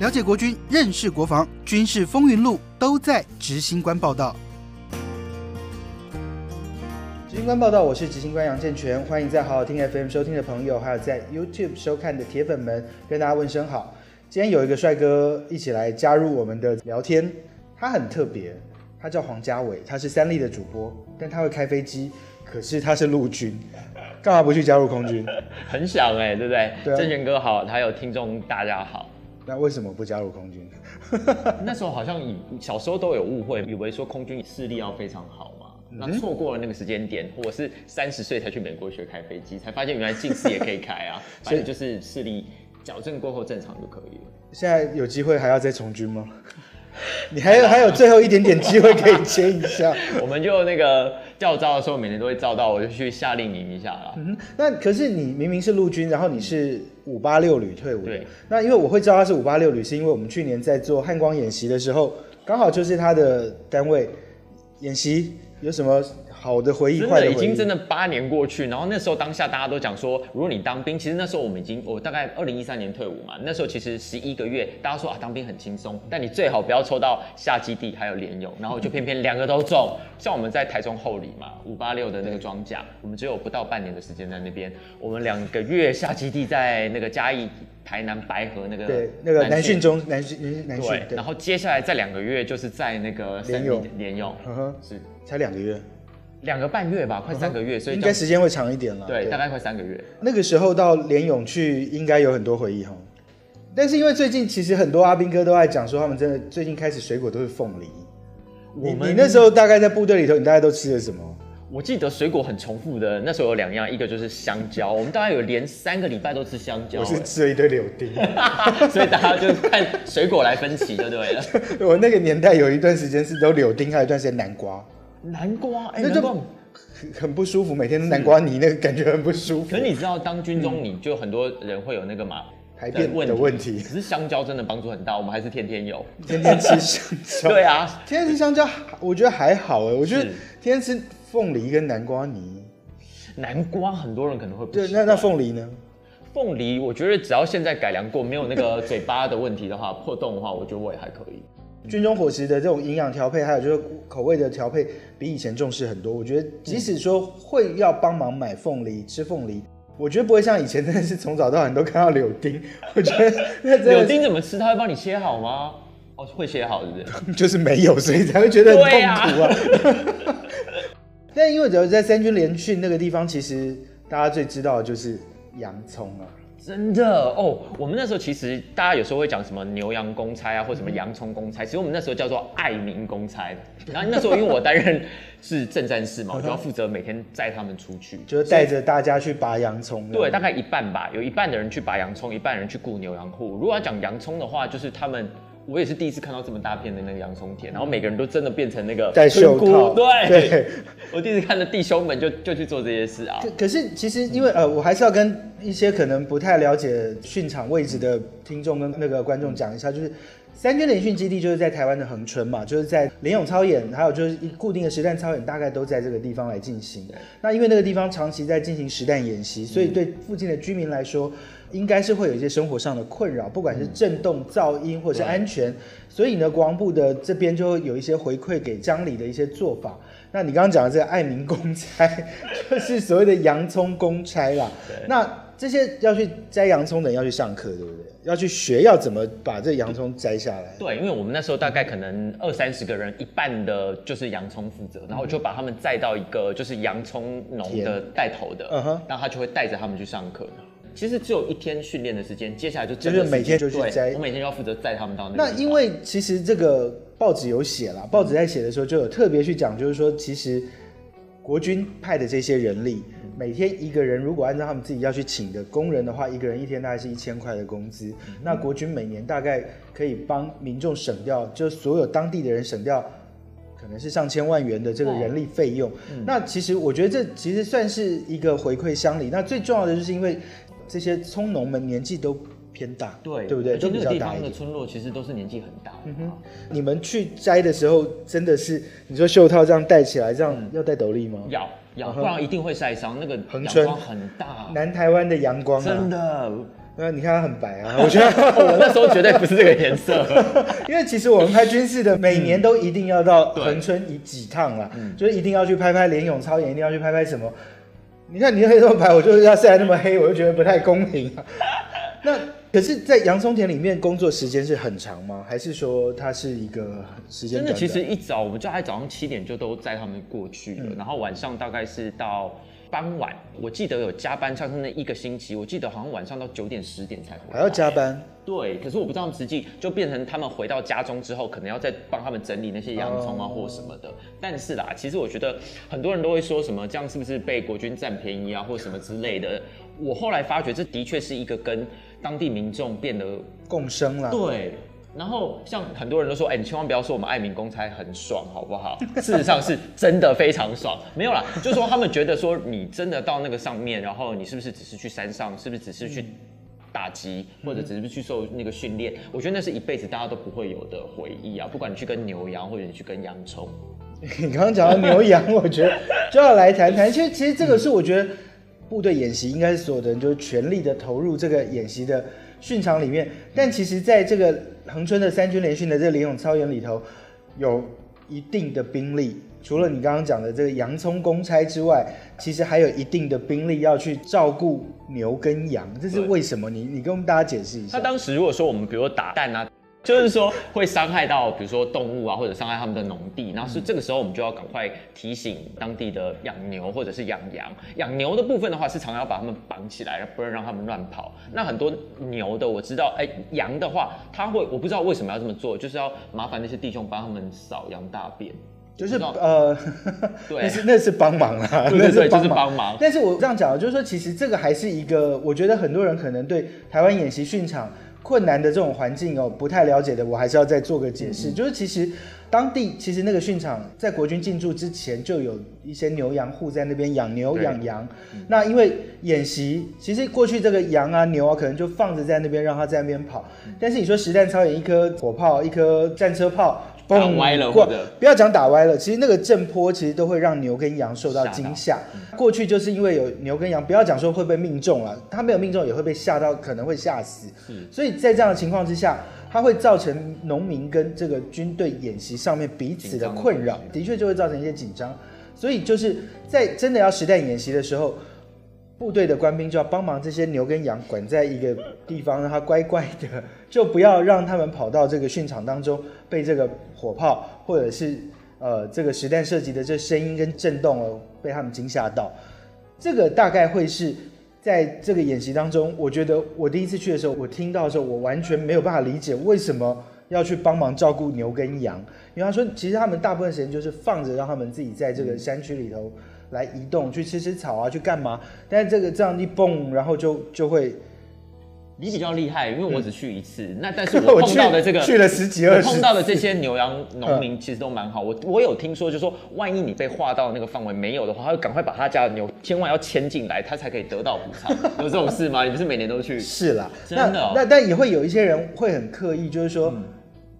了解国军，认识国防，军事风云录都在执行官报道。执行官报道，我是执行官杨建全，欢迎在好好听 FM 收听的朋友，还有在 YouTube 收看的铁粉们，跟大家问声好。今天有一个帅哥一起来加入我们的聊天，他很特别，他叫黄家伟，他是三立的主播，但他会开飞机，可是他是陆军，干嘛不去加入空军？很想哎、对不对？对啊郑权哥好，还有听众大家好。那为什么不加入空军？那时候好像以小时候都有误会，以为说空军视力要非常好嘛，那错过了那个时间点。我是三十岁才去美国学开飞机，才发现原来近视也可以开啊，所以就是视力矫正过后正常就可以了。现在有机会还要再从军吗？你还有还有最后一点点机会可以接一下。我们就那个叫招的时候，每年都会照到，我就去夏令营一下啦。嗯，那可是你明明是陆军，然后你是五八六旅退伍的对。那因为我会知道他是五八六旅，是因为我们去年在做汉光演习的时候，刚好就是他的单位演习，有什么好的回忆、真的已经真的八年过去，然后那时候当下大家都讲说，如果你当兵，其实那时候我们已经我大概二零一三年退伍嘛，那时候其实十一个月，大家说啊当兵很轻松，但你最好不要抽到下基地还有联勇，然后就偏偏两个都中。像我们在台中后里嘛，五八六的那个装甲，我们只有不到半年的时间在那边，我们两个月下基地在那个嘉义、台南白河那个对那个南训中南训南训对，然，后接下来再两个月就是在那个三联勇。立联勇，嗯哼，是。才两个月，两个半月吧，快三个月，所以应该时间会长一点了。对，大概快三个月。那个时候到联勇去，应该有很多回忆哈。但是因为最近其实很多阿兵哥都在讲说，他们真的最近开始水果都是凤梨。你我们你那时候大概在部队里头，你大概都吃了什么？我记得水果很重复的，那时候有两样，一个就是香蕉，我们大概有连三个礼拜都吃香蕉、我是欸吃了一堆柳丁。所以大家就看水果来分歧就对了。我那个年代有一段时间是都柳丁，还有一段时间南瓜，南瓜，哎。很很不舒服，每天都南瓜泥，那个感觉很不舒服可。是你知道，当军中你就很多人会有那个嘛排便的问题可是香蕉真的帮助很大，我们还是天天有。天天吃香蕉，对啊，天天吃香蕉，我觉得还好哎，我觉得天天吃凤梨跟南瓜泥。南瓜很多人可能会不对，那那凤梨呢？凤梨，我觉得只要现在改良过，没有那个嘴巴的问题的话，破洞的话，我觉得我也还可以。军中伙食的这种营养调配，还有就是口味的调配，比以前重视很多。我觉得即使说会要帮忙买凤梨、吃凤梨，我觉得不会像以前真的是从早到晚都看到柳丁。我觉得那真的柳丁怎么吃？他会帮你切好吗？哦，会切好，是不是？就是没有，所以才会觉得很痛苦啊。但因为只要在三军联训那个地方，其实大家最知道的就是洋葱啊。真的哦，我们那时候其实大家有时候会讲什么牛羊公差啊，或什么洋葱公差，其实我们那时候叫做爱民公差。然后那时候因为我担任是正战士嘛，我就要负责每天载他们出去，就是带着大家去拔洋葱。对，大概一半吧，有一半的人去拔洋葱，一半人去雇牛羊户。如果要讲洋葱的话，就是他们。我也是第一次看到这么大片的那个洋葱田，然后每个人都真的变成那个戴袖套对，对我第一次看到弟兄们就就去做这些事啊。可可是其实因为呃，我还是要跟一些可能不太了解训场位置的听众跟那个观众讲一下，就是三军联训基地就是在台湾的恒春嘛，就是在联勇操演，还有就是一固定的实弹操演，大概都在这个地方来进行。那因为那个地方长期在进行实弹演习，所以对附近的居民来说，应该是会有一些生活上的困扰，不管是震动、噪音或者是安全。所以呢，国防部的这边就会有一些回馈给江里的一些做法。那你刚刚讲的这个爱民公差，就是所谓的洋葱公差啦。那这些要去摘洋葱的人要去上课，对不对？要去学要怎么把这洋葱摘下来。对，因为我们那时候大概可能二三十个人，一半的就是洋葱负责，然后就把他们载到一个就是洋葱农的带头的，嗯哼然后他就会带着他们去上课。其实只有一天训练的时间，接下来就真的就是每天就去摘我每天要负责载他们到那。那因为其实这个报纸有写啦，报纸在写的时候就有特别去讲，就是说其实国军派的这些人力，每天一个人如果按照他们自己要去请的工人的话，一个人一天大概是一千块的工资。那国军每年大概可以帮民众省掉，就所有当地的人省掉。可能是上千万元的这个人力费用，那其实我觉得这其实算是一个回馈乡里。那最重要的就是因为这些葱农们年纪都偏大，对对不对？而且都比那个地方的。村落其实都是年纪很大的嘛。你们去摘的时候，真的是你说袖套这样戴起来，这样要戴斗笠吗？要要，嗯哼不然一定会晒伤。那个恒春阳光很大，南台湾的阳光、啊，真的。那你看它很白啊，我觉得我那时候绝对不是这个颜色。因为其实我们拍军事的，每年都一定要到恒春以几趟啦，就是一定要去拍拍连勇超演，一定要去拍拍什么。你看你黑这么白，我就是要晒那么黑，我就觉得不太公平啊。那可是，在洋葱田里面工作时间是很长吗？还是说它是一个时间真的，短短？其实一早我们就在早上七点就都载他们过去了，然后晚上大概是到傍晚，我记得有加班，像是那一个星期，我记得好像晚上到九点十点才回来还要加班？对，可是我不知道实际就变成他们回到家中之后，可能要再帮他们整理那些洋葱啊哦或什么的。但是啦，其实我觉得很多人都会说什么这样是不是被国军占便宜啊，或什么之类的。我后来发觉，这的确是一个跟当地民众变得共生了。对。然后像很多人都说，哎、你千万不要说我们爱民公差很爽，好不好？事实上是真的非常爽，没有啦，就是说他们觉得说你真的到那个上面，然后你是不是只是去山上，是不是只是去打击，或者只是去受那个训练？我觉得那是一辈子大家都不会有的回忆啊！不管你去跟牛羊，或者你去跟洋葱，你刚刚讲到牛羊，我觉得就要来谈谈。其实，其实这个是我觉得部队演习应该是所有的人就是全力的投入这个演习的训场里面。但其实，在这个恒春的三军联训的这个联勇操演里头，有一定的兵力。除了你刚刚讲的这个洋葱公差之外，其实还有一定的兵力要去照顾牛跟羊，这是为什么？你你跟我们大家解释一下。他当时如果说我们比如说打蛋啊，就是说会伤害到比如说动物啊，或者伤害他们的农地，然后是这个时候我们就要赶快提醒当地的养牛或者是养羊。养牛的部分的话是常常要把它们绑起来，不能让它们乱跑。那很多牛的我知道，哎，羊的话他会我不知道为什么要这么做，就是要麻烦那些弟兄帮他们扫羊大便。就是呃，对 那是那是帮忙啦，那对对对，就是。帮忙。但是我这样讲，就是说，其实这个还是一个，我觉得很多人可能对台湾演习训场困难的这种环境哦不太了解的，我还是要再做个解释。就是其实当地其实那个训场在国军进驻之前，就有一些牛羊户在那边养牛对养羊。那因为演习，其实过去这个羊啊牛啊，可能就放着在那边让它在那边跑。但是你说实弹操演一颗火炮，一颗战车炮。打歪了或者不要讲打歪了，其实那个震波其实都会让牛跟羊受到惊吓。过去就是因为有牛跟羊，不要讲说会被命中了，它没有命中也会被吓到，可能会吓死。所以在这样的情况之下，它会造成农民跟这个军队演习上面彼此的困扰，的确就会造成一些紧张。所以就是在真的要实弹演习的时候，部队的官兵就要帮忙这些牛跟羊管在一个地方，让它乖乖的，就不要让他们跑到这个训场当中被这个火炮或者是呃这个实弹射击的这声音跟震动哦被他们惊吓到。这个大概会是在这个演习当中，我觉得我第一次去的时候，我听到的时候，我完全没有办法理解为什么要去帮忙照顾牛跟羊，因为他说其实他们大部分时间就是放着让他们自己在这个山区里头来移动，去吃吃草啊，去干嘛？但是这个这样一蹦，然后就就会，你比较厉害，因为我只去一次。那但是我 我碰到的这个去了十几二十我碰到的这些牛羊农民其实都蛮好。我我有听说，就是说万一你被划到那个范围没有的话，他会赶快把他家的牛千万要牵进来，他才可以得到补偿。有这种事吗？你不是每年都去？是啦，真的那但也会有一些人会很刻意，就是说。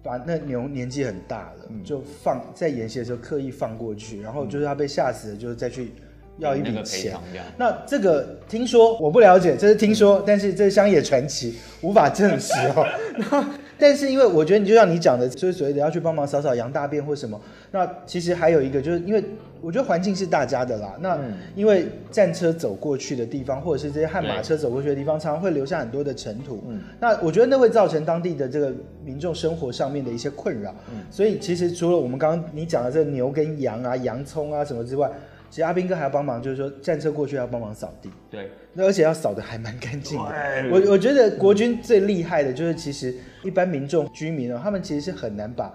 把那牛年纪很大了，就放在演习的时候刻意放过去，然后就是他被吓死了，就是再去要一笔钱。那这个听说我不了解，这是听说，但是这是乡野传奇，无法证实哦。那但是因为我觉得你就像你讲的，就是所谓的要去帮忙扫扫羊大便或什么，那其实还有一个就是因为我觉得环境是大家的啦。那嗯因为战车走过去的地方，或者是这些悍马车走过去的地方，常常会留下很多的尘土。嗯那我觉得那会造成当地的这个民众生活上面的一些困扰。嗯所以其实除了我们刚刚你讲的这个牛跟羊啊、洋葱啊什么之外，其实阿兵哥还要帮忙，就是说战车过去要帮忙扫地。对，那而且要扫的还蛮干净的。我我觉得国军最厉害的就是，其实一般民众居民哦，他们其实是很难把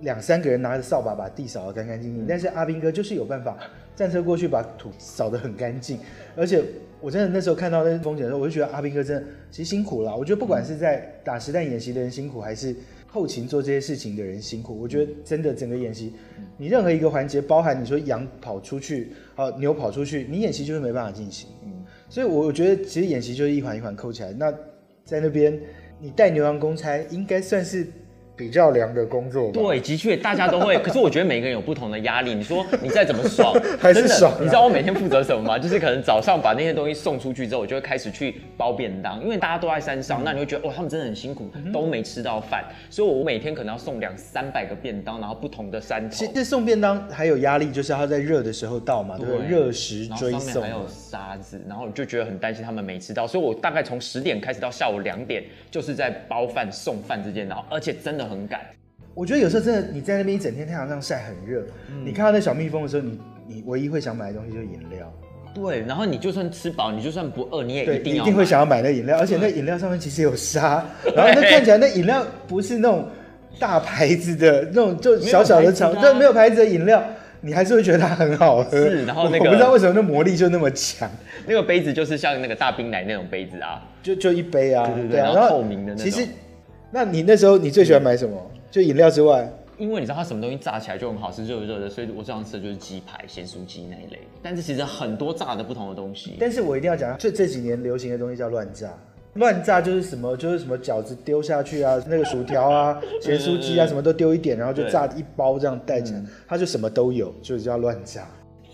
两三个人拿着扫把把地扫得干干净净，但是阿兵哥就是有办法，战车过去把土扫得很干净，而且。我真的那时候看到那风景的时候，我就觉得阿兵哥真的其实辛苦了。我觉得不管是在打实弹演习的人辛苦，还是后勤做这些事情的人辛苦，我觉得真的整个演习，你任何一个环节，包含你说羊跑出去，啊牛跑出去，你演习就是没办法进行。所以我觉得其实演习就是一环一环扣起来。那在那边，你带牛羊公差应该算是比较凉的工作吧。对，的确大家都会，可是我觉得每个人有不同的压力。你说你再怎么爽，还是真的爽啊你知道我每天负责什么吗？就是可能早上把那些东西送出去之后，我就会开始去包便当，因为大家都在山上，那你会觉得哇，他们真的很辛苦，嗯都没吃到饭，所以我每天可能要送两三百个便当，然后不同的山头其。实送便当还有压力，就是要在热的时候到嘛，对不对？热食然后追送上面还。有沙子，然后我就觉得很担心他们没吃到，所以我大概从十点开始到下午两点，就是在包饭送饭之间，然后而且真的很赶。我觉得有时候真的你在那边一整天太阳上晒很热，嗯。你看到那小蜜蜂的时候，你你唯一会想买的东西就是饮料，对，然后你就算吃饱，你就算不饿，你也，一定要一定会想要买那饮料，而且那饮料上面其实有沙，然后那看起来那饮料不是那种大牌子的那种，就小小的厂，对，没有牌子的饮料。你还是会觉得它很好喝，是然后那个我不知道为什么那魔力就那么强，那个杯子就是像那个大冰奶那种杯子啊，就就一杯啊，对对对啊，然后透明的那种。其实，那你那时候你最喜欢买什么？就饮料之外，因为你知道它什么东西炸起来就很好吃，热热的，所以我最常吃的就是鸡排、咸酥鸡那一类。但是其实很多炸的不同的东西，但是我一定要讲，这这几年流行的东西叫乱炸。乱炸就是什么，就是什么饺子丢下去啊，那个薯条啊、咸酥鸡啊，什么都丢一点，然后就炸一包这样带起来，它就什么都有，就是叫乱炸。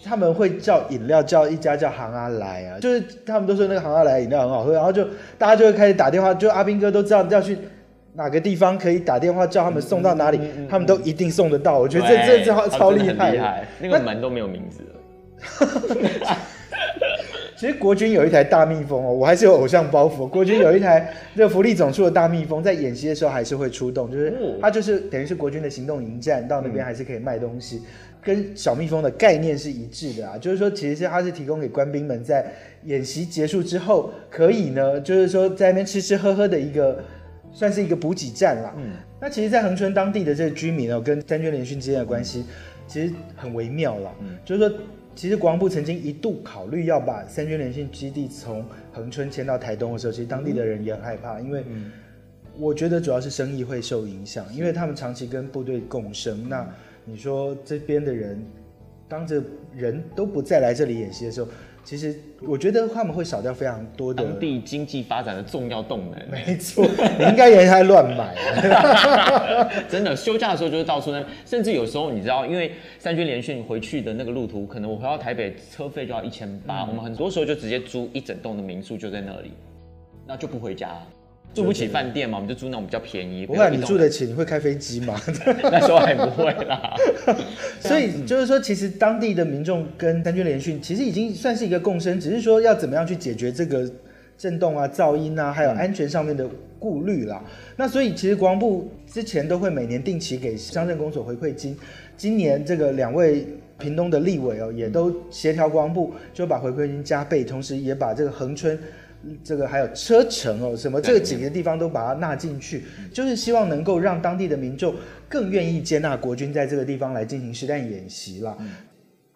他们会叫饮料叫一家叫行阿来啊，就是他们都说那个行阿来饮料很好喝，然后就大家就会开始打电话，就阿斌哥都知道要去哪个地方可以打电话叫他们送到哪里，他们都一定送得到。我觉得这这对这超厉害厉害，那个门都没有名字了。其实国军有一台大蜜蜂哦，我还是有偶像包袱。国军有一台这个福利总处的大蜜蜂，在演习的时候还是会出动，就是哦它就是等于是国军的行动营站，到那边还是可以卖东西，跟小蜜蜂的概念是一致的啊。就是说，其实是它是提供给官兵们在演习结束之后，可以呢，就是说在那边吃吃喝喝的一个。算是一个补给站啦。嗯，那其实，在恒春当地的这个居民哦，跟三军联训之间的关系，其实很微妙啦。嗯，就是说，其实国防部曾经一度考虑要把三军联训基地从恒春迁到台东的时候，其实当地的人也很害怕，因为我觉得主要是生意会受影响，因为他们长期跟部队共生。那你说这边的人，当着人都不再来这里演习的时候，其实我觉得他们会少掉非常多的当地经济发展的重要动能。没错，你应该也在乱买啊。真的，休假的时候就是到处那，甚至有时候你知道，因为三军联训回去的那个路途，可能我回到台北车费就要一千八，我们很多时候就直接租一整栋的民宿就在那里，那就不回家，住不起饭店嘛，我们就租那种比较便宜。不会啊，比较你住得起，你会开飞机吗？那时候还不会啦。所以就是说，其实当地的民众跟三军联训其实已经算是一个共生，只是说要怎么样去解决这个震动啊、噪音啊，还有安全上面的顾虑啦。那所以其实国防部之前都会每年定期给乡镇公所回馈金，今年这个两位。屏东的立委哦，也都协调国防部，就把回馈金加倍，同时也把这个恒春这个还有车城哦，什么这个几个地方都把它纳进去，就是希望能够让当地的民众更愿意接纳国军在这个地方来进行实弹演习啦。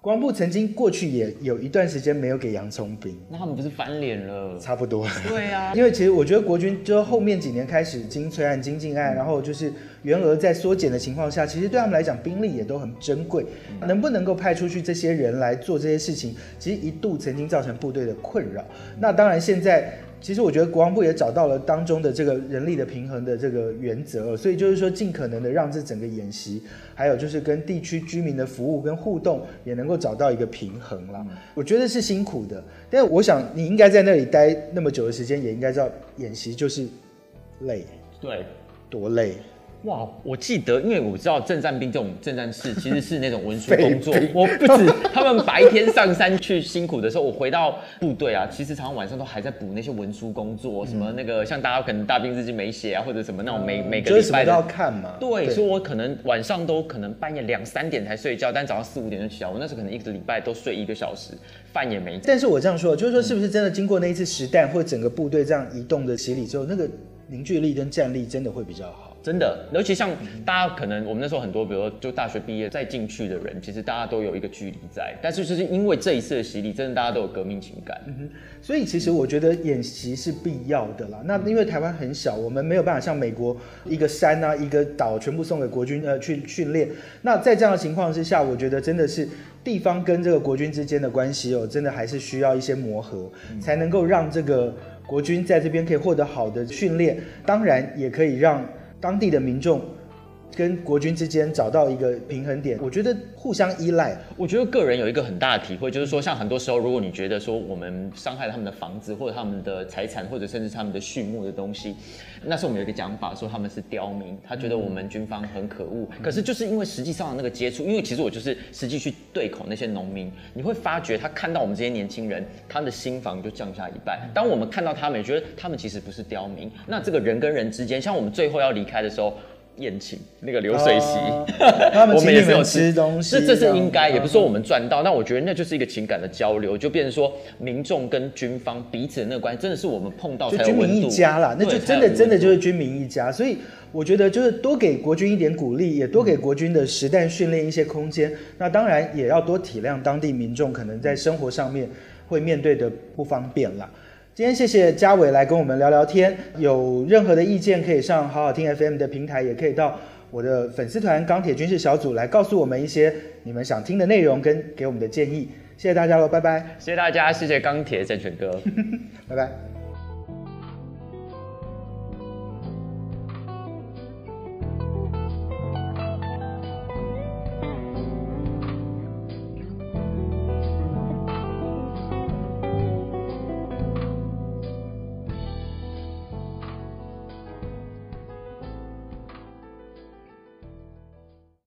国防部曾经过去也有一段时间没有给洋葱兵，那他们不是翻脸了？差不多。对啊，因为其实我觉得国军就后面几年开始金催案、金进案，然后就是员额在缩减的情况下，其实对他们来讲兵力也都很珍贵，能不能够派出去这些人来做这些事情，其实一度曾经造成部队的困扰。那当然现在。其实我觉得国防部也找到了当中的这个人力的平衡的这个原则，所以就是说尽可能的让这整个演习，还有就是跟地区居民的服务跟互动也能够找到一个平衡啦。我觉得是辛苦的，但我想你应该在那里待那么久的时间，也应该知道演习就是累，对。多累。哇，我记得，因为我知道正战兵这种正战士 其实是那种文书工作，我不止他们白天上山去辛苦的时候，我回到部队啊，其实常常晚上都还在补那些文书工作，什么那个像大家可能大兵日记没写啊，或者什么那种每每个礼拜都要。看嘛。对，所以我可能晚上都可能半夜两三点才睡觉，但早上四五点就起来。我那时候可能一个礼拜都睡一个小时，饭也没。但是我这样说，就是说，是不是真的经过那一次实弹或整个部队这样移动的洗礼之后，那个凝聚力跟战力真的会比较好？真的，尤其像大家可能我们那时候很多，比如说就大学毕业再进去的人，其实大家都有一个距离在，但是就是因为这一次的洗礼，真的大家都有革命情感。所以其实我觉得演习是必要的啦。那因为台湾很小，我们没有办法像美国一个山啊、一个岛全部送给国军呃去训练。那在这样的情况之下，我觉得真的是地方跟这个国军之间的关系哦，真的还是需要一些磨合，才能够让这个国军在这边可以获得好的训练，当然也可以让当地的民众跟国军之间找到一个平衡点？我觉得互相依赖。我觉得个人有一个很大的体会，就是说，像很多时候，如果你觉得说我们伤害了他们的房子，或者他们的财产，或者甚至他们的畜牧的东西，那时候我们有一个讲法，说他们是刁民，他觉得我们军方很可恶。可是就是因为实际上的那个接触，因为其实我就是实际去对口那些农民，你会发觉他看到我们这些年轻人，他的心房就降下一半。当我们看到他们，也觉得他们其实不是刁民。那这个人跟人之间，像我们最后要离开的时候。宴请那个流水席，他们我们也是有吃东西，这这是应该，也不是说我们赚到，那我觉得那就是一个情感的交流，就变成说民众跟军方彼此的那个关系，真的是我们碰到就军民。一家啦，那就真的真的就是军民一家。所以我觉得就是多给国军一点鼓励，也多给国军的实弹训练一些空间。那当然也要多体谅当地民众可能在生活上面会面对的不方便啦。今天谢谢嘉伟来跟我们聊聊天，有任何的意见可以上好好听 FM 的平台，也可以到我的粉丝团钢铁军事小组来告诉我们一些你们想听的内容跟给我们的建议。谢谢大家喽，拜拜，谢谢大家，谢谢钢铁战犬哥。拜拜。